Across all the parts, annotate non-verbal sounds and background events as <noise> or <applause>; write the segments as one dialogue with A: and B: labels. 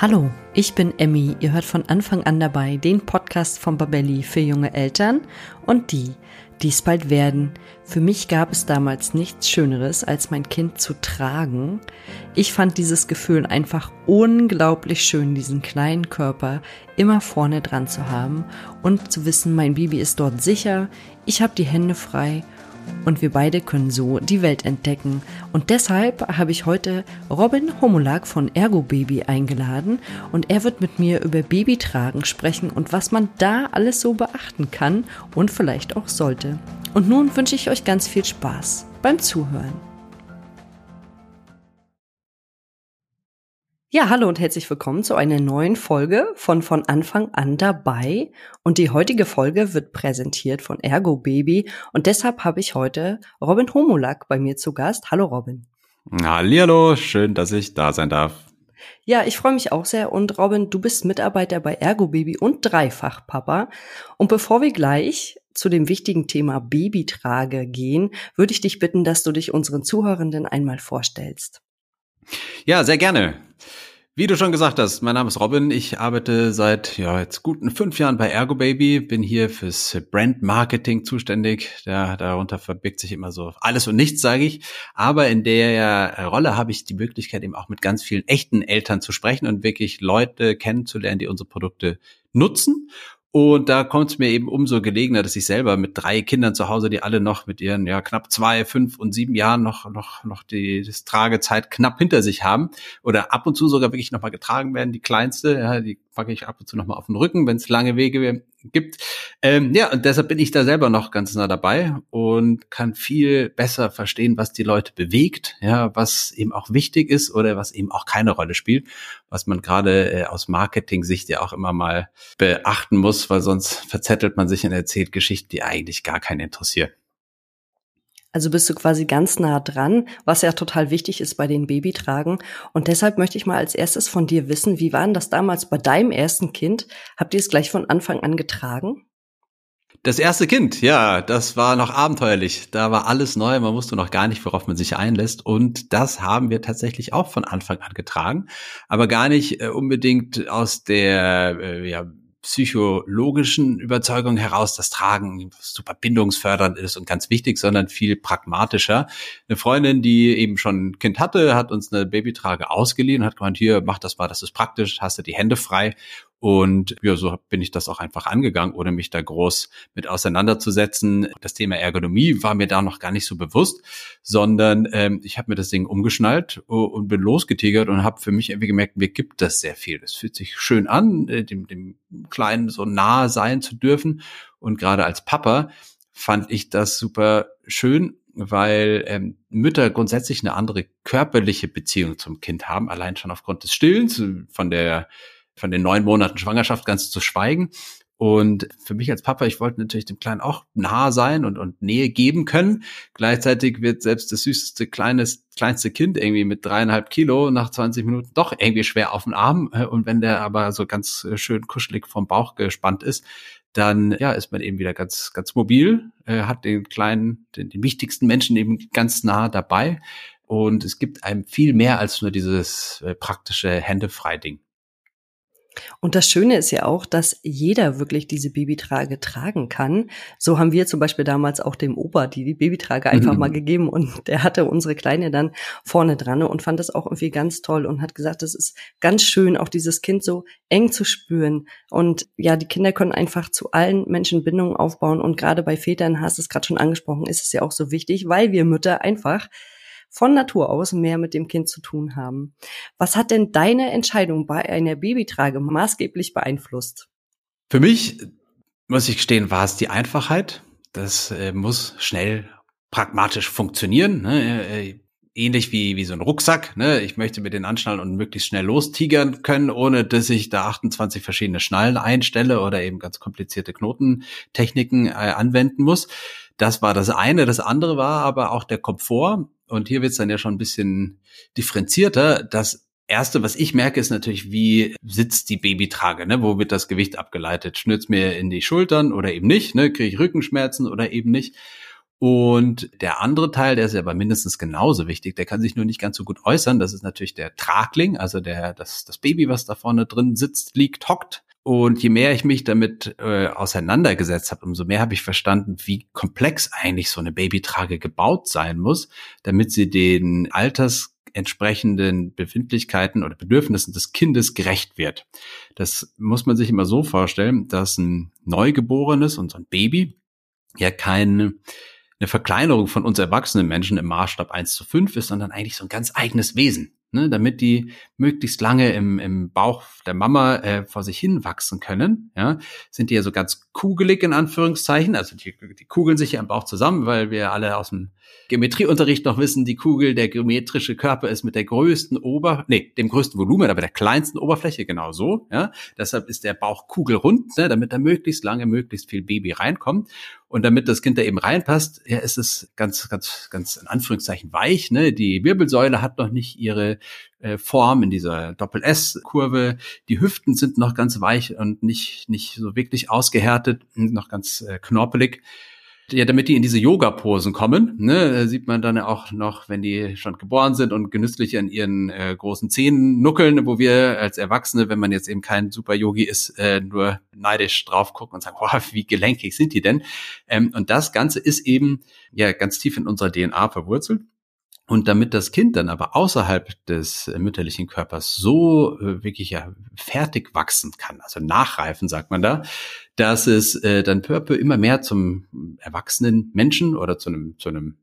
A: Hallo, ich bin Emmy. Ihr hört von Anfang an dabei den Podcast von Babelli für junge Eltern und die, die es bald werden. Für mich gab es damals nichts Schöneres, als mein Kind zu tragen. Ich fand dieses Gefühl einfach unglaublich schön, diesen kleinen Körper immer vorne dran zu haben und zu wissen, mein Baby ist dort sicher, ich habe die Hände frei und wir beide können so die Welt entdecken. Und deshalb habe ich heute Robin Homolak von Ergo Baby eingeladen und er wird mit mir über Babytragen sprechen und was man da alles so beachten kann und vielleicht auch sollte. Und nun wünsche ich euch ganz viel Spaß beim Zuhören. Ja, hallo und herzlich willkommen zu einer neuen Folge von von Anfang an dabei. Und die heutige Folge wird präsentiert von Ergo Baby. Und deshalb habe ich heute Robin Homolak bei mir zu Gast. Hallo Robin.
B: Hallihallo, schön, dass ich da sein darf.
A: Ja, ich freue mich auch sehr. Und Robin, du bist Mitarbeiter bei Ergo Baby und Dreifachpapa. Und bevor wir gleich zu dem wichtigen Thema Babytrage gehen, würde ich dich bitten, dass du dich unseren Zuhörenden einmal vorstellst.
B: Ja, sehr gerne. Wie du schon gesagt hast, mein Name ist Robin. Ich arbeite seit ja, jetzt guten fünf Jahren bei Ergo Baby, bin hier fürs Brand Marketing zuständig. Ja, darunter verbirgt sich immer so alles und nichts, sage ich. Aber in der Rolle habe ich die Möglichkeit, eben auch mit ganz vielen echten Eltern zu sprechen und wirklich Leute kennenzulernen, die unsere Produkte nutzen und da kommt es mir eben umso gelegener, dass ich selber mit drei Kindern zu Hause, die alle noch mit ihren ja knapp zwei, fünf und sieben Jahren noch noch noch die das Tragezeit knapp hinter sich haben oder ab und zu sogar wirklich noch mal getragen werden. Die kleinste, ja, die packe ich ab und zu noch mal auf den Rücken, wenn es lange Wege gibt. Ähm, ja, und deshalb bin ich da selber noch ganz nah dabei und kann viel besser verstehen, was die Leute bewegt, ja, was eben auch wichtig ist oder was eben auch keine Rolle spielt, was man gerade äh, aus Marketing-Sicht ja auch immer mal beachten muss, weil sonst verzettelt man sich und erzählt Geschichten, die eigentlich gar keinen interessieren.
A: Also bist du quasi ganz nah dran, was ja total wichtig ist bei den Babytragen. Und deshalb möchte ich mal als erstes von dir wissen, wie war denn das damals bei deinem ersten Kind? Habt ihr es gleich von Anfang an getragen?
B: Das erste Kind, ja, das war noch abenteuerlich. Da war alles neu, man wusste noch gar nicht, worauf man sich einlässt. Und das haben wir tatsächlich auch von Anfang an getragen. Aber gar nicht äh, unbedingt aus der äh, ja, psychologischen Überzeugung heraus, dass Tragen super bindungsfördernd ist und ganz wichtig, sondern viel pragmatischer. Eine Freundin, die eben schon ein Kind hatte, hat uns eine Babytrage ausgeliehen, hat gemeint, hier, mach das mal, das ist praktisch, hast du die Hände frei. Und ja, so bin ich das auch einfach angegangen, ohne mich da groß mit auseinanderzusetzen. Das Thema Ergonomie war mir da noch gar nicht so bewusst, sondern ähm, ich habe mir das Ding umgeschnallt und bin losgetigert und habe für mich irgendwie gemerkt, mir gibt das sehr viel. Es fühlt sich schön an, äh, dem, dem Kleinen so nahe sein zu dürfen. Und gerade als Papa fand ich das super schön, weil ähm, Mütter grundsätzlich eine andere körperliche Beziehung zum Kind haben, allein schon aufgrund des Stillens, von der von den neun Monaten Schwangerschaft ganz zu schweigen. Und für mich als Papa, ich wollte natürlich dem Kleinen auch nah sein und, und Nähe geben können. Gleichzeitig wird selbst das süßeste, kleines, kleinste Kind irgendwie mit dreieinhalb Kilo nach 20 Minuten doch irgendwie schwer auf den Arm. Und wenn der aber so ganz schön kuschelig vom Bauch gespannt ist, dann ja, ist man eben wieder ganz, ganz mobil, äh, hat den kleinen, den, den wichtigsten Menschen eben ganz nah dabei. Und es gibt einem viel mehr als nur dieses äh, praktische Händefrei-Ding.
A: Und das Schöne ist ja auch, dass jeder wirklich diese Babytrage tragen kann. So haben wir zum Beispiel damals auch dem Opa die, die Babytrage einfach mhm. mal gegeben und der hatte unsere Kleine dann vorne dran und fand das auch irgendwie ganz toll und hat gesagt, es ist ganz schön, auch dieses Kind so eng zu spüren. Und ja, die Kinder können einfach zu allen Menschen Bindungen aufbauen und gerade bei Vätern, hast du es gerade schon angesprochen, ist es ja auch so wichtig, weil wir Mütter einfach von Natur aus mehr mit dem Kind zu tun haben. Was hat denn deine Entscheidung bei einer Babytrage maßgeblich beeinflusst?
B: Für mich, muss ich gestehen, war es die Einfachheit. Das äh, muss schnell pragmatisch funktionieren. Ne? Äh, ähnlich wie, wie so ein Rucksack. Ne? Ich möchte mir den anschnallen und möglichst schnell lostigern können, ohne dass ich da 28 verschiedene Schnallen einstelle oder eben ganz komplizierte Knotentechniken äh, anwenden muss. Das war das eine. Das andere war aber auch der Komfort. Und hier wird es dann ja schon ein bisschen differenzierter. Das Erste, was ich merke, ist natürlich, wie sitzt die Babytrage, ne? Wo wird das Gewicht abgeleitet? Schnürt's mir in die Schultern oder eben nicht? Ne? Kriege ich Rückenschmerzen oder eben nicht? Und der andere Teil, der ist aber mindestens genauso wichtig, der kann sich nur nicht ganz so gut äußern. Das ist natürlich der Tragling, also der, das, das Baby, was da vorne drin sitzt, liegt, hockt. Und je mehr ich mich damit äh, auseinandergesetzt habe, umso mehr habe ich verstanden, wie komplex eigentlich so eine Babytrage gebaut sein muss, damit sie den altersentsprechenden Befindlichkeiten oder Bedürfnissen des Kindes gerecht wird. Das muss man sich immer so vorstellen, dass ein Neugeborenes und so ein Baby ja keine eine Verkleinerung von uns erwachsenen Menschen im Maßstab 1 zu 5 ist, sondern eigentlich so ein ganz eigenes Wesen. Ne, damit die möglichst lange im, im Bauch der Mama äh, vor sich hin wachsen können, ja, sind die ja so ganz kugelig in Anführungszeichen. Also die, die kugeln sich ja im Bauch zusammen, weil wir alle aus dem Geometrieunterricht noch wissen, die Kugel, der geometrische Körper ist mit der größten Ober, nee, dem größten Volumen, aber der kleinsten Oberfläche genau so. Ja, deshalb ist der Bauch kugelrund, ne, damit da möglichst lange, möglichst viel Baby reinkommt. Und damit das Kind da eben reinpasst, ja, ist es ganz, ganz, ganz in Anführungszeichen weich. Ne? Die Wirbelsäule hat noch nicht ihre äh, Form in dieser Doppel-S-Kurve. Die Hüften sind noch ganz weich und nicht, nicht so wirklich ausgehärtet, noch ganz äh, knorpelig ja, damit die in diese Yoga-Posen kommen, ne, sieht man dann auch noch, wenn die schon geboren sind und genüsslich an ihren äh, großen Zähnen nuckeln, wo wir als Erwachsene, wenn man jetzt eben kein Super-Yogi ist, äh, nur neidisch drauf gucken und sagen, boah, wie gelenkig sind die denn? Ähm, und das Ganze ist eben ja ganz tief in unserer DNA verwurzelt. Und damit das Kind dann aber außerhalb des äh, mütterlichen Körpers so äh, wirklich ja fertig wachsen kann, also nachreifen, sagt man da, dass es äh, dann peu immer mehr zum erwachsenen Menschen oder zu einem, zu einem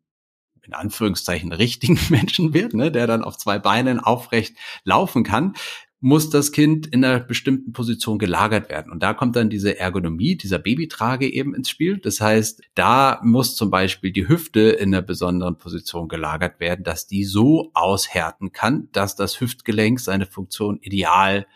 B: in Anführungszeichen <laughs> richtigen Menschen wird, ne, der dann auf zwei Beinen aufrecht laufen kann, muss das Kind in einer bestimmten Position gelagert werden. Und da kommt dann diese Ergonomie, dieser Babytrage eben ins Spiel. Das heißt, da muss zum Beispiel die Hüfte in einer besonderen Position gelagert werden, dass die so aushärten kann, dass das Hüftgelenk seine Funktion ideal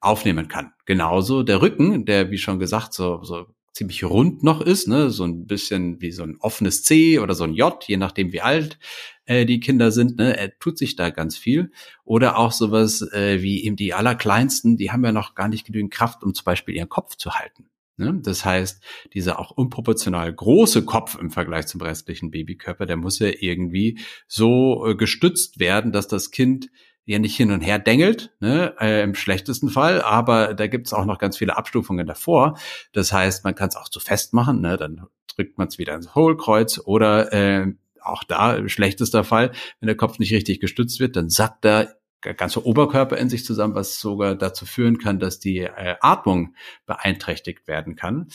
B: aufnehmen kann. Genauso der Rücken, der, wie schon gesagt, so, so ziemlich rund noch ist, ne, so ein bisschen wie so ein offenes C oder so ein J, je nachdem wie alt äh, die Kinder sind, ne, er tut sich da ganz viel. Oder auch sowas äh, wie eben die allerkleinsten, die haben ja noch gar nicht genügend Kraft, um zum Beispiel ihren Kopf zu halten. Ne? Das heißt, dieser auch unproportional große Kopf im Vergleich zum restlichen Babykörper, der muss ja irgendwie so äh, gestützt werden, dass das Kind ja nicht hin und her dengelt, ne, äh, im schlechtesten Fall, aber da gibt es auch noch ganz viele Abstufungen davor. Das heißt, man kann es auch zu fest machen, ne, dann drückt man es wieder ins Hohlkreuz oder äh, auch da schlechtester Fall, wenn der Kopf nicht richtig gestützt wird, dann sackt der ganze Oberkörper in sich zusammen, was sogar dazu führen kann, dass die äh, Atmung beeinträchtigt werden kann.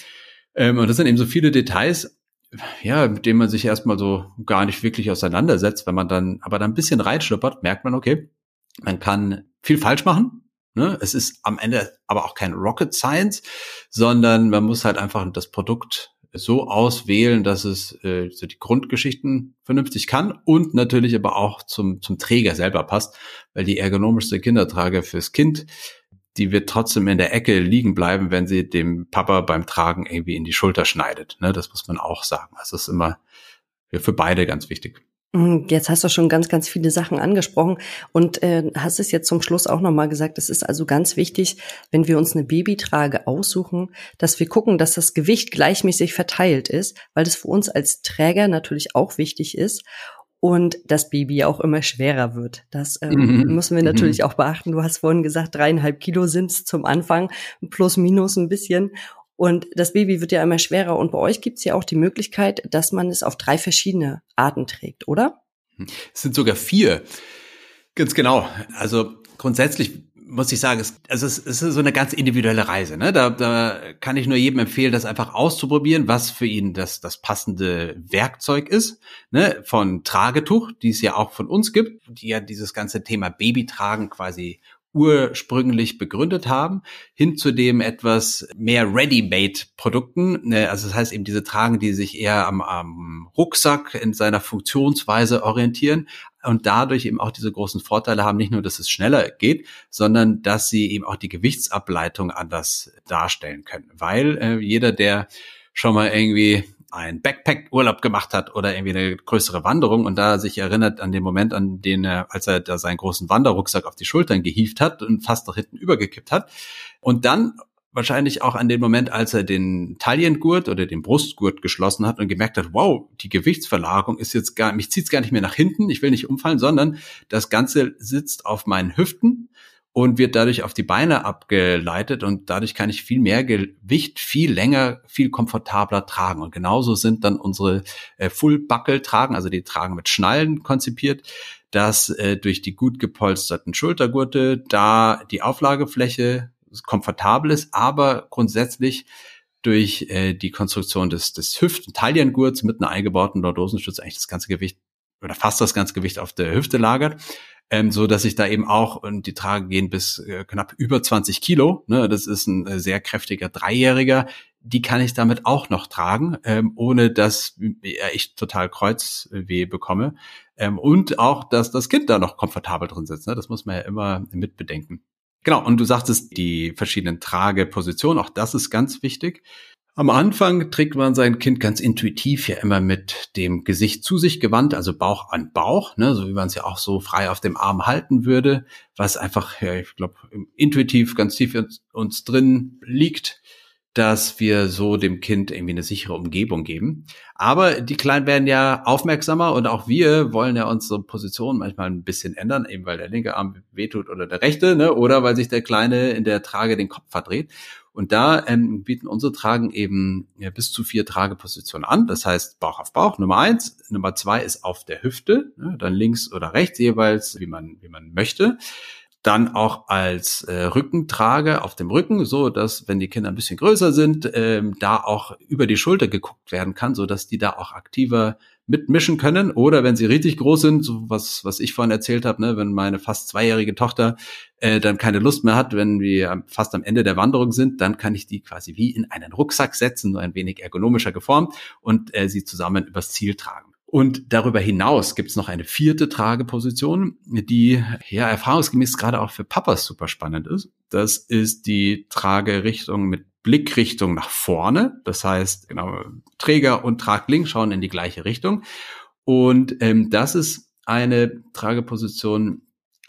B: Ähm, und das sind eben so viele Details, ja, mit denen man sich erstmal so gar nicht wirklich auseinandersetzt. Wenn man dann aber dann ein bisschen reinschnuppert, merkt man, okay, man kann viel falsch machen. Ne? Es ist am Ende aber auch kein Rocket Science, sondern man muss halt einfach das Produkt so auswählen, dass es äh, so die Grundgeschichten vernünftig kann und natürlich aber auch zum, zum Träger selber passt, weil die ergonomischste Kindertrage fürs Kind, die wird trotzdem in der Ecke liegen bleiben, wenn sie dem Papa beim Tragen irgendwie in die Schulter schneidet. Ne? Das muss man auch sagen. Also das ist immer für beide ganz wichtig.
A: Mhm, jetzt hast du schon ganz, ganz viele Sachen angesprochen und äh, hast es jetzt zum Schluss auch nochmal gesagt. Es ist also ganz wichtig, wenn wir uns eine Babytrage aussuchen, dass wir gucken, dass das Gewicht gleichmäßig verteilt ist, weil das für uns als Träger natürlich auch wichtig ist und das Baby auch immer schwerer wird. Das ähm, mhm. müssen wir natürlich mhm. auch beachten. Du hast vorhin gesagt, dreieinhalb Kilo sind es zum Anfang, plus minus ein bisschen. Und das Baby wird ja immer schwerer. Und bei euch gibt es ja auch die Möglichkeit, dass man es auf drei verschiedene Arten trägt, oder?
B: Es sind sogar vier. Ganz genau. Also grundsätzlich muss ich sagen, es, also es ist so eine ganz individuelle Reise. Ne? Da, da kann ich nur jedem empfehlen, das einfach auszuprobieren, was für ihn das, das passende Werkzeug ist. Ne? Von Tragetuch, die es ja auch von uns gibt, die ja dieses ganze Thema Babytragen quasi ursprünglich begründet haben, hin zu dem etwas mehr Ready-Made-Produkten. Ne, also das heißt eben diese Tragen, die sich eher am, am Rucksack in seiner Funktionsweise orientieren und dadurch eben auch diese großen Vorteile haben, nicht nur, dass es schneller geht, sondern dass sie eben auch die Gewichtsableitung anders darstellen können. Weil äh, jeder, der schon mal irgendwie ein Backpack-Urlaub gemacht hat oder irgendwie eine größere Wanderung und da sich erinnert an den Moment, an den er, als er da seinen großen Wanderrucksack auf die Schultern gehievt hat und fast nach hinten übergekippt hat. Und dann wahrscheinlich auch an den Moment, als er den Taillengurt oder den Brustgurt geschlossen hat und gemerkt hat, wow, die Gewichtsverlagerung ist jetzt gar, mich zieht's gar nicht mehr nach hinten, ich will nicht umfallen, sondern das Ganze sitzt auf meinen Hüften und wird dadurch auf die Beine abgeleitet und dadurch kann ich viel mehr Gewicht viel länger, viel komfortabler tragen. Und genauso sind dann unsere äh, Full-Buckle-Tragen, also die Tragen mit Schnallen konzipiert, dass äh, durch die gut gepolsterten Schultergurte da die Auflagefläche komfortabel ist, aber grundsätzlich durch äh, die Konstruktion des, des Hüft-Taillengurts mit einer eingebauten Lordosenstütze eigentlich das ganze Gewicht oder fast das ganze Gewicht auf der Hüfte lagert. Ähm, so dass ich da eben auch, und die Trage gehen bis äh, knapp über 20 Kilo, ne, das ist ein äh, sehr kräftiger Dreijähriger, die kann ich damit auch noch tragen, ähm, ohne dass äh, ich total Kreuzweh bekomme. Ähm, und auch, dass das Kind da noch komfortabel drin sitzt. Ne? Das muss man ja immer mitbedenken. Genau, und du sagtest die verschiedenen Tragepositionen, auch das ist ganz wichtig. Am Anfang trägt man sein Kind ganz intuitiv ja immer mit dem Gesicht zu sich gewandt, also Bauch an Bauch, ne, so wie man es ja auch so frei auf dem Arm halten würde, was einfach, ja, ich glaube, intuitiv ganz tief uns, uns drin liegt dass wir so dem Kind irgendwie eine sichere Umgebung geben. Aber die Kleinen werden ja aufmerksamer und auch wir wollen ja unsere Position manchmal ein bisschen ändern, eben weil der linke Arm wehtut oder der rechte, ne, oder weil sich der Kleine in der Trage den Kopf verdreht. Und da ähm, bieten unsere Tragen eben ja, bis zu vier Tragepositionen an. Das heißt Bauch auf Bauch, Nummer eins. Nummer zwei ist auf der Hüfte, ne, dann links oder rechts jeweils, wie man, wie man möchte dann auch als äh, Rückentrage auf dem Rücken, so dass wenn die Kinder ein bisschen größer sind, ähm, da auch über die Schulter geguckt werden kann, so dass die da auch aktiver mitmischen können. Oder wenn sie richtig groß sind, so was was ich vorhin erzählt habe, ne, wenn meine fast zweijährige Tochter äh, dann keine Lust mehr hat, wenn wir fast am Ende der Wanderung sind, dann kann ich die quasi wie in einen Rucksack setzen, nur ein wenig ergonomischer geformt und äh, sie zusammen übers Ziel tragen. Und darüber hinaus gibt es noch eine vierte Trageposition, die ja erfahrungsgemäß gerade auch für Papas super spannend ist. Das ist die Tragerichtung mit Blickrichtung nach vorne. Das heißt, genau, Träger und Traglink schauen in die gleiche Richtung. Und ähm, das ist eine Trageposition,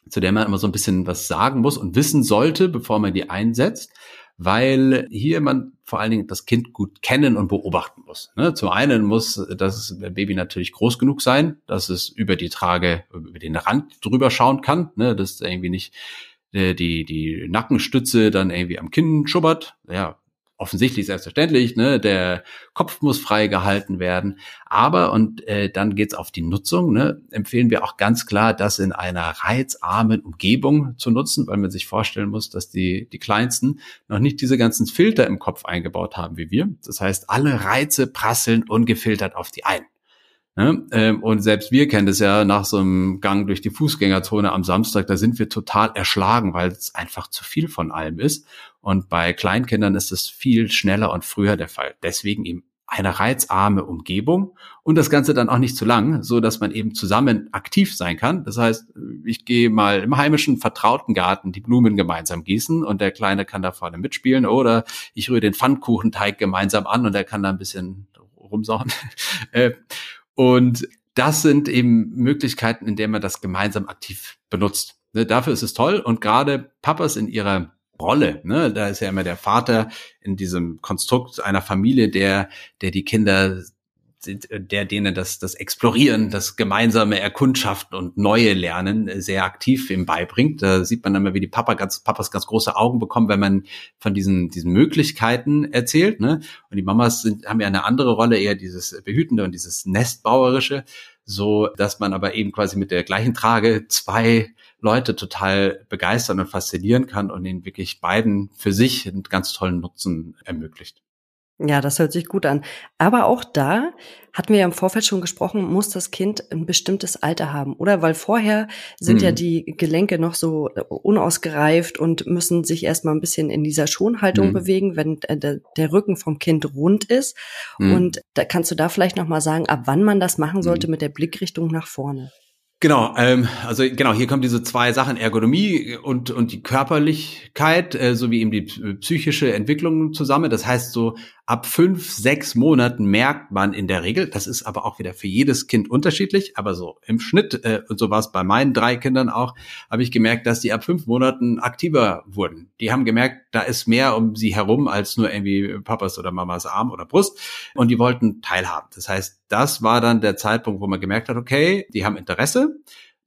B: zu der man immer so ein bisschen was sagen muss und wissen sollte, bevor man die einsetzt weil hier man vor allen Dingen das Kind gut kennen und beobachten muss. Ne? Zum einen muss das Baby natürlich groß genug sein, dass es über die Trage, über den Rand drüber schauen kann, ne? dass irgendwie nicht äh, die, die Nackenstütze dann irgendwie am Kinn schubbert. Ja, offensichtlich selbstverständlich, ne, der Kopf muss frei gehalten werden. Aber, und äh, dann geht's auf die Nutzung, ne, empfehlen wir auch ganz klar, das in einer reizarmen Umgebung zu nutzen, weil man sich vorstellen muss, dass die, die Kleinsten noch nicht diese ganzen Filter im Kopf eingebaut haben wie wir. Das heißt, alle Reize prasseln ungefiltert auf die ein. Ne? Ähm, und selbst wir kennen das ja nach so einem Gang durch die Fußgängerzone am Samstag, da sind wir total erschlagen, weil es einfach zu viel von allem ist. Und bei Kleinkindern ist es viel schneller und früher der Fall. Deswegen eben eine reizarme Umgebung und das Ganze dann auch nicht zu lang, so dass man eben zusammen aktiv sein kann. Das heißt, ich gehe mal im heimischen vertrauten Garten die Blumen gemeinsam gießen und der Kleine kann da vorne mitspielen oder ich rühre den Pfannkuchenteig gemeinsam an und er kann da ein bisschen rumsauen. <laughs> Äh, und das sind eben Möglichkeiten, in denen man das gemeinsam aktiv benutzt. Ne, dafür ist es toll. Und gerade Papas in ihrer Rolle, ne, da ist ja immer der Vater in diesem Konstrukt einer Familie, der, der die Kinder der denen das, das Explorieren, das gemeinsame Erkundschaften und neue Lernen sehr aktiv ihm beibringt. Da sieht man mal, wie die Papa ganz, Papas ganz große Augen bekommen, wenn man von diesen, diesen Möglichkeiten erzählt. Ne? Und die Mamas sind, haben ja eine andere Rolle, eher dieses Behütende und dieses Nestbauerische, so dass man aber eben quasi mit der gleichen Trage zwei Leute total begeistern und faszinieren kann und ihnen wirklich beiden für sich einen ganz tollen Nutzen ermöglicht.
A: Ja, das hört sich gut an. Aber auch da hatten wir ja im Vorfeld schon gesprochen, muss das Kind ein bestimmtes Alter haben, oder? Weil vorher sind mhm. ja die Gelenke noch so unausgereift und müssen sich erstmal ein bisschen in dieser Schonhaltung mhm. bewegen, wenn der, der, Rücken vom Kind rund ist. Mhm. Und da kannst du da vielleicht noch mal sagen, ab wann man das machen sollte mhm. mit der Blickrichtung nach vorne?
B: Genau, ähm, also genau, hier kommen diese zwei Sachen, Ergonomie und, und die Körperlichkeit, äh, sowie eben die psychische Entwicklung zusammen. Das heißt so, Ab fünf, sechs Monaten merkt man in der Regel, das ist aber auch wieder für jedes Kind unterschiedlich, aber so im Schnitt, äh, und so war es bei meinen drei Kindern auch, habe ich gemerkt, dass die ab fünf Monaten aktiver wurden. Die haben gemerkt, da ist mehr um sie herum als nur irgendwie Papas oder Mamas Arm oder Brust und die wollten teilhaben. Das heißt, das war dann der Zeitpunkt, wo man gemerkt hat, okay, die haben Interesse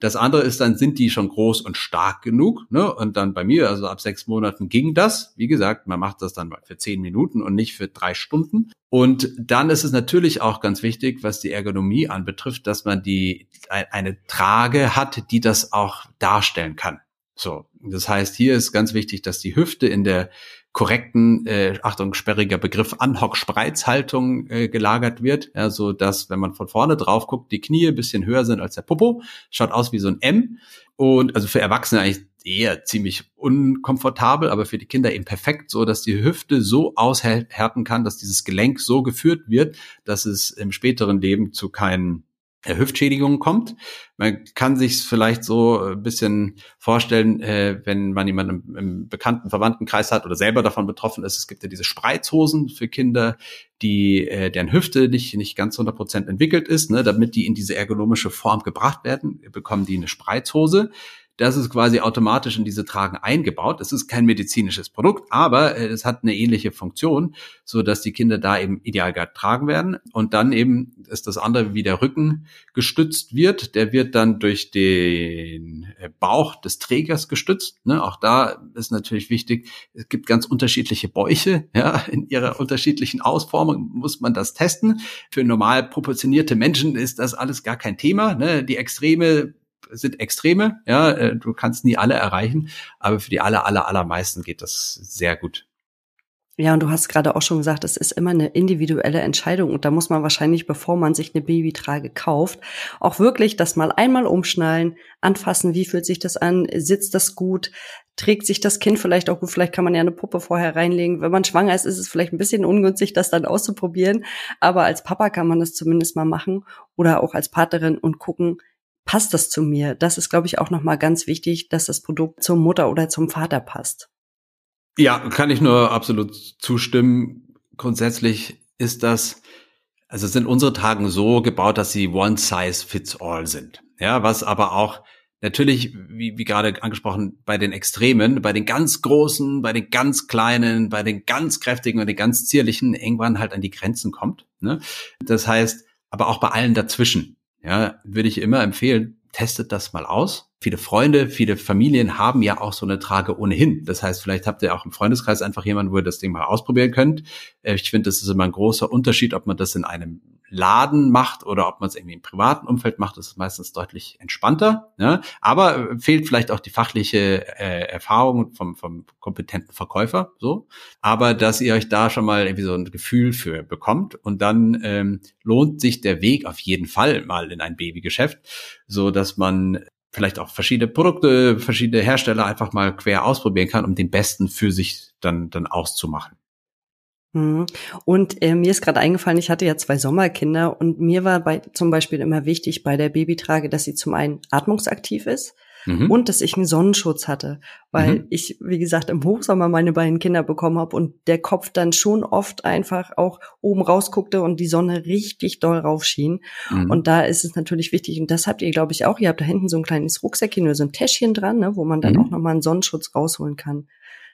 B: das andere ist dann, sind die schon groß und stark genug? Ne? Und dann bei mir, also ab sechs Monaten ging das. Wie gesagt, man macht das dann für zehn Minuten und nicht für drei Stunden. Und dann ist es natürlich auch ganz wichtig, was die Ergonomie anbetrifft, dass man die eine Trage hat, die das auch darstellen kann. So, das heißt, hier ist ganz wichtig, dass die Hüfte in der korrekten, äh, Achtung, sperriger Begriff, Anhock-Spreizhaltung äh, gelagert wird, ja, so dass, wenn man von vorne drauf guckt, die Knie ein bisschen höher sind als der Popo, schaut aus wie so ein M. Und also für Erwachsene eigentlich eher ziemlich unkomfortabel, aber für die Kinder eben perfekt, so dass die Hüfte so aushärten kann, dass dieses Gelenk so geführt wird, dass es im späteren Leben zu keinen Hüftschädigung kommt. Man kann sich vielleicht so ein bisschen vorstellen, äh, wenn man jemanden im, im bekannten Verwandtenkreis hat oder selber davon betroffen ist. Es gibt ja diese Spreizhosen für Kinder, die äh, deren Hüfte nicht nicht ganz 100 Prozent entwickelt ist, ne, damit die in diese ergonomische Form gebracht werden, bekommen die eine Spreizhose. Das ist quasi automatisch in diese Tragen eingebaut. Es ist kein medizinisches Produkt, aber äh, es hat eine ähnliche Funktion, so dass die Kinder da eben ideal getragen werden. Und dann eben ist das andere, wie der Rücken gestützt wird. Der wird dann durch den äh, Bauch des Trägers gestützt. Ne? Auch da ist natürlich wichtig, es gibt ganz unterschiedliche Bäuche. <laughs> Ja? In ihrer unterschiedlichen Ausformung muss man das testen. Für normal proportionierte Menschen ist das alles gar kein Thema. Ne? Die Extreme sind Extreme, ja, äh, du kannst nie alle erreichen, aber für die aller, aller, allermeisten geht das sehr gut.
A: Ja, und du hast gerade auch schon gesagt, es ist immer eine individuelle Entscheidung und da muss man wahrscheinlich, bevor man sich eine Babytrage kauft, auch wirklich das mal einmal umschnallen, anfassen, wie fühlt sich das an, sitzt das gut, trägt sich das Kind vielleicht auch gut, vielleicht kann man ja eine Puppe vorher reinlegen. Wenn man schwanger ist, ist es vielleicht ein bisschen ungünstig, das dann auszuprobieren, aber als Papa kann man das zumindest mal machen oder auch als Partnerin und gucken, passt das zu mir? Das ist, glaube ich, auch nochmal ganz wichtig, dass das Produkt zur Mutter oder zum Vater passt.
B: Ja, kann ich nur absolut zustimmen. Grundsätzlich ist das, also sind unsere Tagen so gebaut, dass sie one size fits all sind. Ja, was aber auch natürlich, wie, wie gerade angesprochen, bei den Extremen, bei den ganz Großen, bei den ganz Kleinen, bei den ganz Kräftigen und den ganz Zierlichen irgendwann halt an die Grenzen kommt. Ne? Das heißt, aber auch bei allen dazwischen ja, würde ich immer empfehlen, testet das mal aus. Viele Freunde, viele Familien haben ja auch so eine Trage ohnehin. Das heißt, vielleicht habt ihr auch im Freundeskreis einfach jemanden, wo ihr das Ding mal ausprobieren könnt. Äh, ich finde, das ist immer ein großer Unterschied, ob man das in einem Laden macht oder ob man es irgendwie im privaten Umfeld macht, ist meistens deutlich entspannter. Ja? Aber fehlt vielleicht auch die fachliche äh, Erfahrung vom, vom kompetenten Verkäufer. So, aber dass ihr euch da schon mal irgendwie so ein Gefühl für bekommt und dann ähm, lohnt sich der Weg auf jeden Fall mal in ein Babygeschäft, so dass man vielleicht auch verschiedene Produkte, verschiedene Hersteller einfach mal quer ausprobieren kann, um den besten für sich dann dann auszumachen.
A: Mhm. Und äh, mir ist gerade eingefallen, ich hatte ja zwei Sommerkinder und mir war bei zum Beispiel immer wichtig bei der Babytrage, dass sie zum einen atmungsaktiv ist mhm. und dass ich einen Sonnenschutz hatte, weil mhm. ich, wie gesagt, im Hochsommer meine beiden Kinder bekommen habe und der Kopf dann schon oft einfach auch oben rausguckte und die Sonne richtig doll raufschien. Mhm. Und da ist es natürlich wichtig, und das habt ihr, glaube ich, auch, ihr habt da hinten so ein kleines Rucksäckchen oder so ein Täschchen dran, ne, wo man dann mhm. auch nochmal einen Sonnenschutz rausholen kann.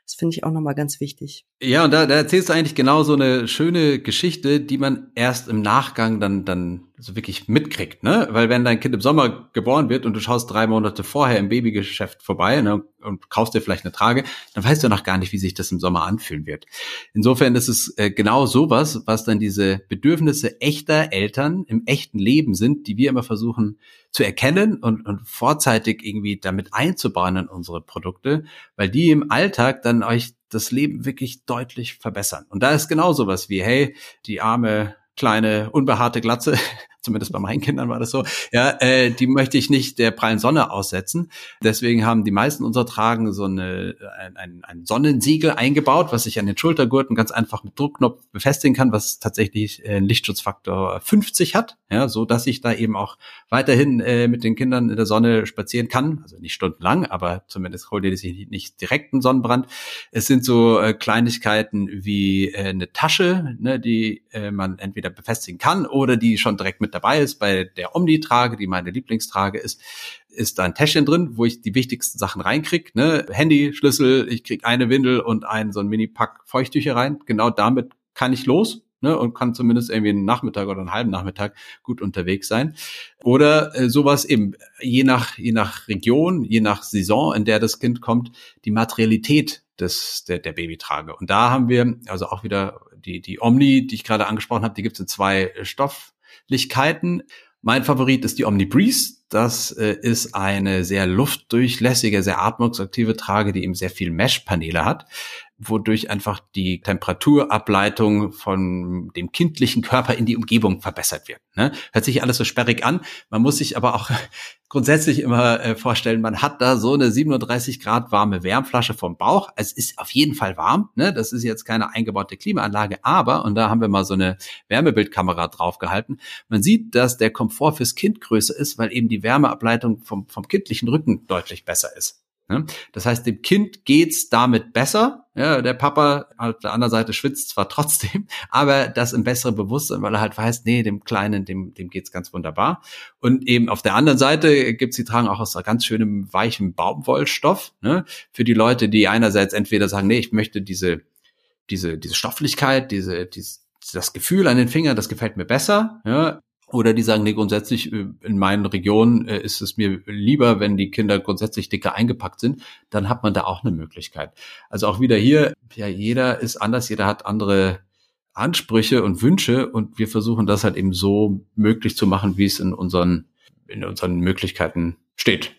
A: Das finde ich auch nochmal ganz wichtig.
B: Ja, und da, da erzählst du eigentlich genau so eine schöne Geschichte, die man erst im Nachgang dann, dann so wirklich mitkriegt, ne? Weil wenn dein Kind im Sommer geboren wird und du schaust drei Monate vorher im Babygeschäft vorbei ne, und kaufst dir vielleicht eine Trage, dann weißt du noch gar nicht, wie sich das im Sommer anfühlen wird. Insofern ist es äh, genau sowas, was dann diese Bedürfnisse echter Eltern im echten Leben sind, die wir immer versuchen zu erkennen und, und vorzeitig irgendwie damit einzubauen in unsere Produkte, weil die im Alltag dann euch das Leben wirklich deutlich verbessern. Und da ist genau sowas wie, hey, die arme kleine, unbehaarte Glatze zumindest bei meinen <laughs> Kindern war das so, ja, äh, die möchte ich nicht der prallen Sonne aussetzen. Deswegen haben die meisten unserer Tragen so eine, ein, ein Sonnensiegel eingebaut, was ich an den Schultergurten ganz einfach mit Druckknopf befestigen kann, was tatsächlich äh, einen Lichtschutzfaktor 50 hat, ja, so dass ich da eben auch weiterhin äh, mit den Kindern in der Sonne spazieren kann, also nicht stundenlang, aber zumindest holt ihr sich nicht direkt einen Sonnenbrand. Es sind so äh, Kleinigkeiten wie äh, eine Tasche, ne, die äh, man entweder befestigen kann oder die schon direkt mit dabei ist. Bei der Omni-Trage, die meine Lieblingstrage ist, ist da ein Täschchen drin, wo ich die wichtigsten Sachen reinkrieg. Ne? Handy, Schlüssel, ich krieg eine Windel und einen so ein Mini-Pack Feuchttücher rein. Genau damit kann ich los ne, und kann zumindest irgendwie einen Nachmittag oder einen halben Nachmittag gut unterwegs sein. Oder äh, sowas eben, je nach, je nach Region, je nach Saison, in der das Kind kommt, die Materialität des, der, der Babytrage. Und da haben wir also auch wieder die, die Omni, die ich gerade angesprochen habe, die gibt es in zwei Stofflichkeiten. Mein Favorit ist die Omni. Das äh, ist eine sehr luftdurchlässige, sehr atmungsaktive Trage, die eben sehr viel Mesh-Paneele hat wodurch einfach die Temperaturableitung von dem kindlichen Körper in die Umgebung verbessert wird. Ne? Hört sich alles so sperrig an. Man muss sich aber auch <laughs> grundsätzlich immer äh, vorstellen, man hat da so eine 37 Grad warme Wärmflasche vom Bauch. Es ist auf jeden Fall warm. Ne? Das ist jetzt keine eingebaute Klimaanlage, aber, und da haben wir mal so eine Wärmebildkamera draufgehalten, man sieht, dass der Komfort fürs Kind größer ist, weil eben die Wärmeableitung vom, vom kindlichen Rücken deutlich besser ist. Ne? Das heißt, dem Kind geht's damit besser. Ja, der Papa auf der anderen Seite schwitzt zwar <laughs> trotzdem, aber das im besseren Bewusstsein, weil er halt weiß, nee, dem Kleinen, dem, dem geht's ganz wunderbar. Und eben auf der anderen Seite gibt's die tragen auch aus ganz schönem weichen Baumwollstoff. Ne? Für die Leute, die einerseits entweder sagen, nee, ich möchte diese, diese, diese Stofflichkeit, diese, diese das Gefühl an den Fingern, das gefällt mir besser. Ja, oder die sagen, nee, grundsätzlich äh, in meinen Regionen äh, ist es mir lieber, wenn die Kinder grundsätzlich dicker eingepackt sind, dann hat man da auch eine Möglichkeit. Also auch wieder hier, ja, jeder ist anders, jeder hat andere Ansprüche und Wünsche und wir versuchen das halt eben so möglich zu machen, wie es in unseren, in unseren Möglichkeiten steht.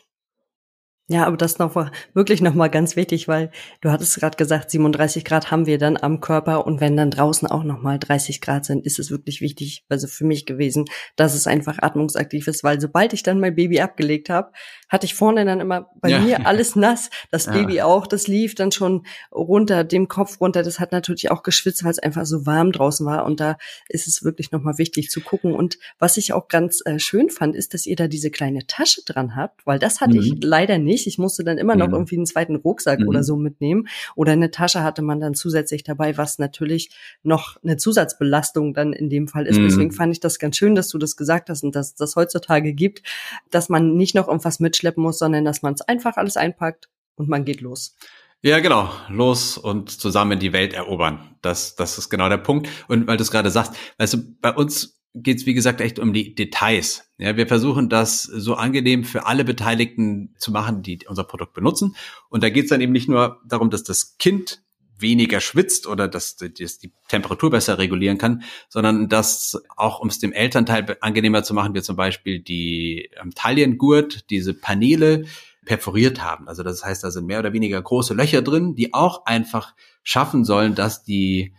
A: Ja, aber das noch wirklich noch mal ganz wichtig, weil du hattest gerade gesagt, 37 Grad haben wir dann am Körper und wenn dann draußen auch noch mal 30 Grad sind, ist es wirklich wichtig, also für mich gewesen, dass es einfach atmungsaktiv ist, weil sobald ich dann mein Baby abgelegt habe, hatte ich vorne dann immer bei ja. mir <laughs> alles nass, das ja. Baby auch, das lief dann schon runter, dem Kopf runter, das hat natürlich auch geschwitzt, weil es einfach so warm draußen war und da ist es wirklich noch mal wichtig zu gucken und was ich auch ganz äh, schön fand, ist, dass ihr da diese kleine Tasche dran habt, weil das hatte mhm. ich leider nicht nicht. Ich musste dann immer noch mhm. irgendwie einen zweiten Rucksack mhm. oder so mitnehmen. Oder eine Tasche hatte man dann zusätzlich dabei, was natürlich noch eine Zusatzbelastung dann in dem Fall ist. Mhm. Deswegen fand ich das ganz schön, dass du das gesagt hast und dass das heutzutage gibt, dass man nicht noch irgendwas mitschleppen muss, sondern dass man es einfach alles einpackt und man geht los.
B: Ja, genau. Los und zusammen die Welt erobern. Das, das ist genau der Punkt. Und weil du es gerade sagst, weißt du, bei uns geht es, wie gesagt, echt um die Details. Ja, wir versuchen das so angenehm für alle Beteiligten zu machen, die unser Produkt benutzen. Und da geht es dann eben nicht nur darum, dass das Kind weniger schwitzt oder dass, dass die Temperatur besser regulieren kann, sondern dass auch um es dem Elternteil angenehmer zu machen, wir zum Beispiel die ähm, Taillengurt, diese Paneele perforiert haben. Also das heißt, da sind mehr oder weniger große Löcher drin, die auch einfach schaffen sollen, dass die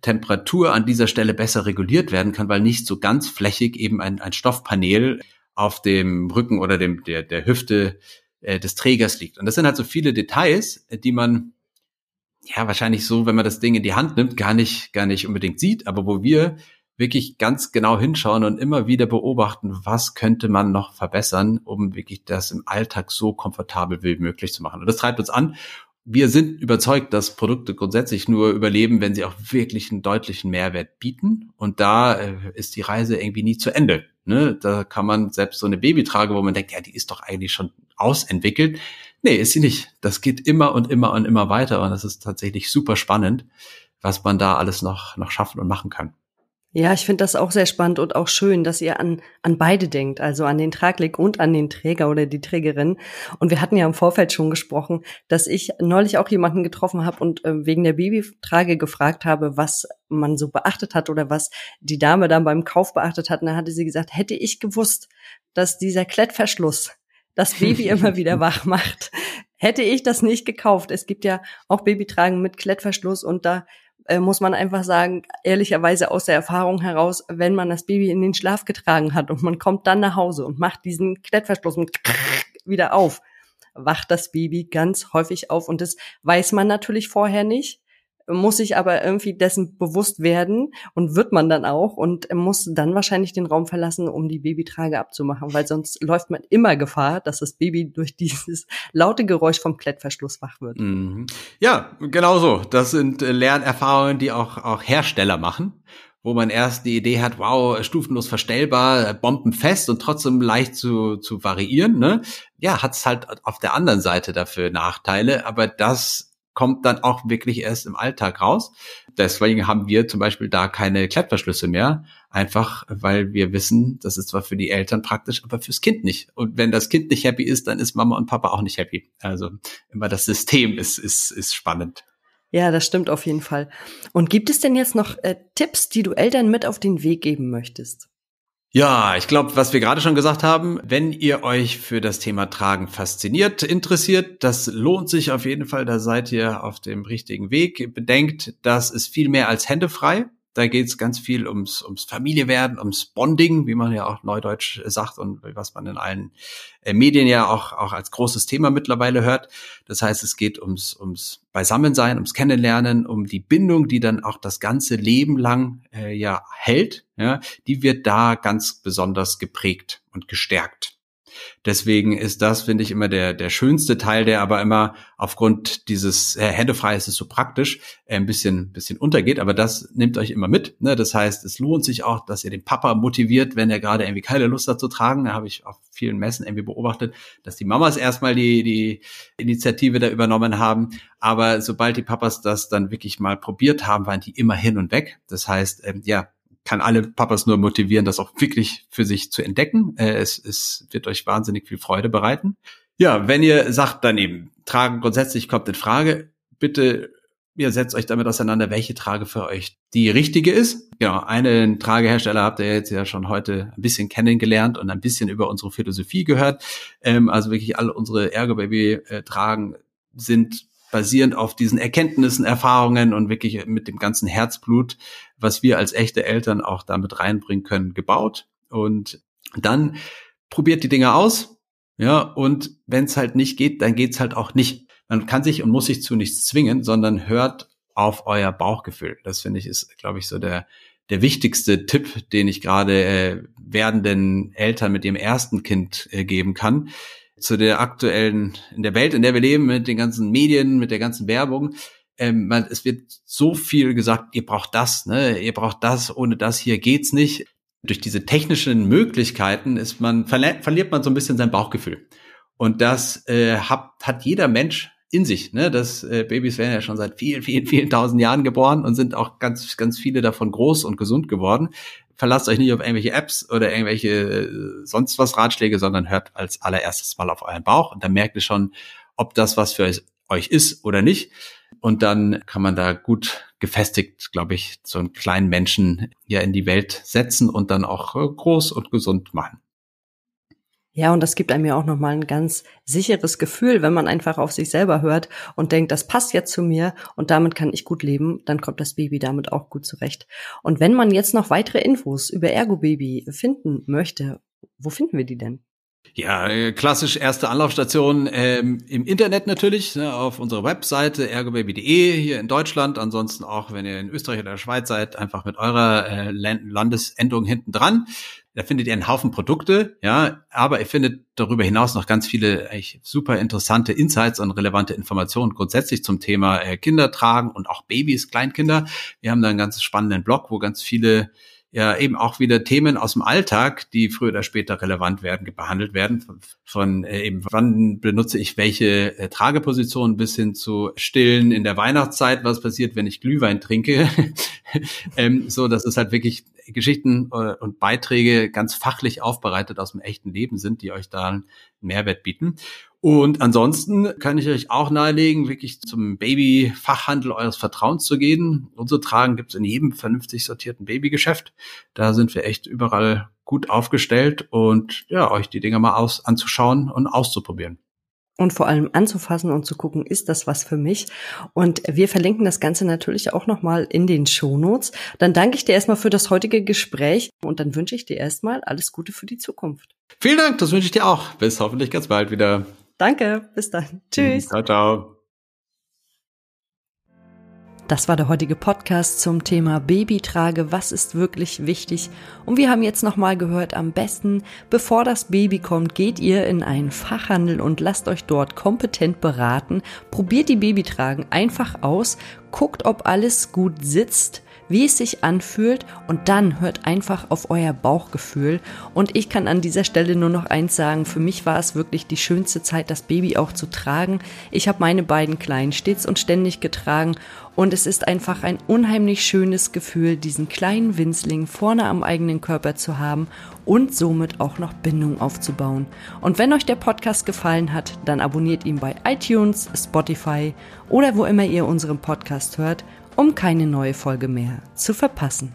B: Temperatur an dieser Stelle besser reguliert werden kann, weil nicht so ganz flächig eben ein, ein Stoffpanel auf dem Rücken oder dem, der, der Hüfte äh, des Trägers liegt. Und das sind halt so viele Details, die man ja wahrscheinlich so, wenn man das Ding in die Hand nimmt, gar nicht, gar nicht unbedingt sieht, aber wo wir wirklich ganz genau hinschauen und immer wieder beobachten, was könnte man noch verbessern, um wirklich das im Alltag so komfortabel wie möglich zu machen. Und das treibt uns an wir sind überzeugt, dass Produkte grundsätzlich nur überleben, wenn sie auch wirklich einen deutlichen Mehrwert bieten. Und da äh, ist die Reise irgendwie nie zu Ende. Ne? Da kann man selbst so eine Babytrage, wo man denkt, ja, die ist doch eigentlich schon ausentwickelt. Nee, ist sie nicht. Das geht immer und immer und immer weiter. Und das ist tatsächlich super spannend, was man da alles noch, noch schaffen und machen kann.
A: Ja, ich finde das auch sehr spannend und auch schön, dass ihr an, an beide denkt, also an den Tragleg und an den Träger oder die Trägerin. Und wir hatten ja im Vorfeld schon gesprochen, dass ich neulich auch jemanden getroffen habe und äh, wegen der Babytrage gefragt habe, was man so beachtet hat oder was die Dame dann beim Kauf beachtet hat. Und da hatte sie gesagt, hätte ich gewusst, dass dieser Klettverschluss das Baby <laughs> immer wieder wach macht, hätte ich das nicht gekauft. Es gibt ja auch Babytragen mit Klettverschluss und da äh, muss man einfach sagen, ehrlicherweise aus der Erfahrung heraus, wenn man das Baby in den Schlaf getragen hat und man kommt dann nach Hause und macht diesen Klettverschluss <laughs> wieder auf, wacht das Baby ganz häufig auf. Und das weiß man natürlich vorher nicht muss sich aber irgendwie dessen bewusst werden und wird man dann auch und muss dann wahrscheinlich den Raum verlassen, um die Babytrage abzumachen, weil sonst läuft man immer Gefahr, dass das Baby durch dieses <laughs> laute Geräusch vom Klettverschluss wach wird.
B: Mhm. Ja, genau so. Das sind äh, Lernerfahrungen, die auch, auch Hersteller machen wo man erst die Idee hat, wow, stufenlos verstellbar, bombenfest und trotzdem leicht zu, zu variieren, ne? Ja, hat es halt auf der anderen Seite dafür Nachteile, aber das kommt dann auch wirklich erst im Alltag raus. Deswegen haben wir zum Beispiel da keine Klettverschlüsse mehr, einfach weil wir wissen, das ist zwar für die Eltern praktisch, aber fürs Kind nicht. Und wenn das Kind nicht happy ist, dann ist Mama und Papa auch nicht happy. Also immer das System ist, ist, ist spannend.
A: Ja, das stimmt auf jeden Fall. Und gibt es denn jetzt noch äh, Tipps, die du Eltern mit auf den Weg geben möchtest?
B: Ja, ich glaube, was wir gerade schon gesagt haben, wenn ihr euch für das Thema Tragen fasziniert, interessiert, das lohnt sich auf jeden Fall, da seid ihr auf dem richtigen Weg. Bedenkt, das ist viel mehr als Hände frei. Da geht es ganz viel ums, ums Familiewerden, ums Bonding, wie man ja auch neudeutsch sagt und was man in allen äh, Medien ja auch, auch als großes Thema mittlerweile hört. Das heißt, es geht ums, ums Beisammensein, ums Kennenlernen, um die Bindung, die dann auch das ganze Leben lang äh, ja hält. Ja, die wird da ganz besonders geprägt und gestärkt. Deswegen ist das, finde ich, immer der, der schönste Teil, der aber immer aufgrund dieses äh, Händefrei ist es so praktisch, äh, ein bisschen, bisschen untergeht. Aber das nimmt euch immer mit. Ne? Das heißt, es lohnt sich auch, dass ihr den Papa motiviert, wenn er gerade irgendwie keine Lust hat zu tragen. Da habe ich auf vielen Messen irgendwie beobachtet, dass die Mamas erstmal die, die Initiative da übernommen haben. Aber sobald die Papas das dann wirklich mal probiert haben, waren die immer hin und weg. Das heißt, ähm, ja, kann alle Papas nur motivieren, das auch wirklich für sich zu entdecken. Äh, es, es wird euch wahnsinnig viel Freude bereiten. Ja, wenn ihr sagt, dann eben, Tragen grundsätzlich kommt in Frage, bitte ihr setzt euch damit auseinander, welche Trage für euch die richtige ist. Genau, einen Tragehersteller habt ihr jetzt ja schon heute ein bisschen kennengelernt und ein bisschen über unsere Philosophie gehört. Ähm, also wirklich alle unsere Ergo Baby äh, Tragen sind basierend auf diesen Erkenntnissen, Erfahrungen und wirklich mit dem ganzen Herzblut, was wir als echte Eltern auch damit reinbringen können, gebaut. Und dann probiert die Dinge aus. Ja, und wenn es halt nicht geht, dann geht's halt auch nicht. Man kann sich und muss sich zu nichts zwingen, sondern hört auf euer Bauchgefühl. Das finde ich ist, glaube ich, so der der wichtigste Tipp, den ich gerade äh, werdenden Eltern mit ihrem ersten Kind äh, geben kann zu der aktuellen, in der Welt, in der wir leben, mit den ganzen Medien, mit der ganzen Werbung. Ähm, man, es wird so viel gesagt, ihr braucht das, ne, ihr braucht das, ohne das hier geht's nicht. Durch diese technischen Möglichkeiten ist man, verliert man so ein bisschen sein Bauchgefühl. Und das äh, hat, hat jeder Mensch in sich. Ne? Das äh, Babys werden ja schon seit vielen, vielen, vielen tausend Jahren geboren und sind auch ganz, ganz viele davon groß und gesund geworden verlasst euch nicht auf irgendwelche Apps oder irgendwelche äh, sonst was Ratschläge, sondern hört als allererstes mal auf euren Bauch und dann merkt ihr schon, ob das was für euch ist oder nicht. Und dann kann man da gut gefestigt, glaube ich, so einen kleinen Menschen ja in die Welt setzen und dann auch äh, groß und gesund machen.
A: Ja, und das gibt einem ja auch nochmal ein ganz sicheres Gefühl, wenn man einfach auf sich selber hört und denkt, das passt jetzt zu mir und damit kann ich gut leben, dann kommt das Baby damit auch gut zurecht. Und wenn man jetzt noch weitere Infos über Ergo Baby finden möchte, wo finden wir die denn?
B: Ja, äh, klassisch erste Anlaufstation ähm, im Internet natürlich, ne, auf unserer Webseite ergobaby.de hier in Deutschland. Ansonsten auch, wenn ihr in Österreich oder der Schweiz seid, einfach mit eurer äh, Landesendung hinten dran. Da findet ihr einen Haufen Produkte, ja, aber ihr findet darüber hinaus noch ganz viele echt super interessante Insights und relevante Informationen grundsätzlich zum Thema äh, Kindertragen und auch Babys, Kleinkinder. Wir haben da einen ganz spannenden Blog, wo ganz viele ja eben auch wieder Themen aus dem Alltag, die früher oder später relevant werden, behandelt werden. Von, von äh, eben, wann benutze ich welche äh, Trageposition bis hin zu Stillen in der Weihnachtszeit, was passiert, wenn ich Glühwein trinke. <laughs> ähm, so, dass es halt wirklich Geschichten äh, und Beiträge ganz fachlich aufbereitet aus dem echten Leben sind, die euch da einen Mehrwert bieten. Und ansonsten kann ich euch auch nahelegen, wirklich zum Babyfachhandel eures Vertrauens zu gehen. Unsere Tragen gibt es in jedem vernünftig sortierten Babygeschäft. Da sind wir echt überall gut aufgestellt und ja, euch die Dinger mal aus anzuschauen und auszuprobieren.
A: Und vor allem anzufassen und zu gucken, ist das was für mich? Und wir verlinken das Ganze natürlich auch nochmal in den Shownotes. Dann danke ich dir erstmal für das heutige Gespräch und dann wünsche ich dir erstmal alles Gute für die Zukunft.
B: Vielen Dank, das wünsche ich dir auch. Bis hoffentlich ganz bald wieder.
A: Danke, bis dann. Tschüss.
B: Ciao, ciao.
A: Das war der heutige Podcast zum Thema Babytrage. Was ist wirklich wichtig? Und wir haben jetzt nochmal gehört, am besten, bevor das Baby kommt, geht ihr in einen Fachhandel und lasst euch dort kompetent beraten. Probiert die Babytragen einfach aus. Guckt, ob alles gut sitzt wie es sich anfühlt und dann hört einfach auf euer Bauchgefühl. Und ich kann an dieser Stelle nur noch eins sagen, für mich war es wirklich die schönste Zeit, das Baby auch zu tragen. Ich habe meine beiden Kleinen stets und ständig getragen und es ist einfach ein unheimlich schönes Gefühl, diesen kleinen Winzling vorne am eigenen Körper zu haben und somit auch noch Bindung aufzubauen. Und wenn euch der Podcast gefallen hat, dann abonniert ihn bei iTunes, Spotify oder wo immer ihr unseren Podcast hört um keine neue Folge mehr zu verpassen.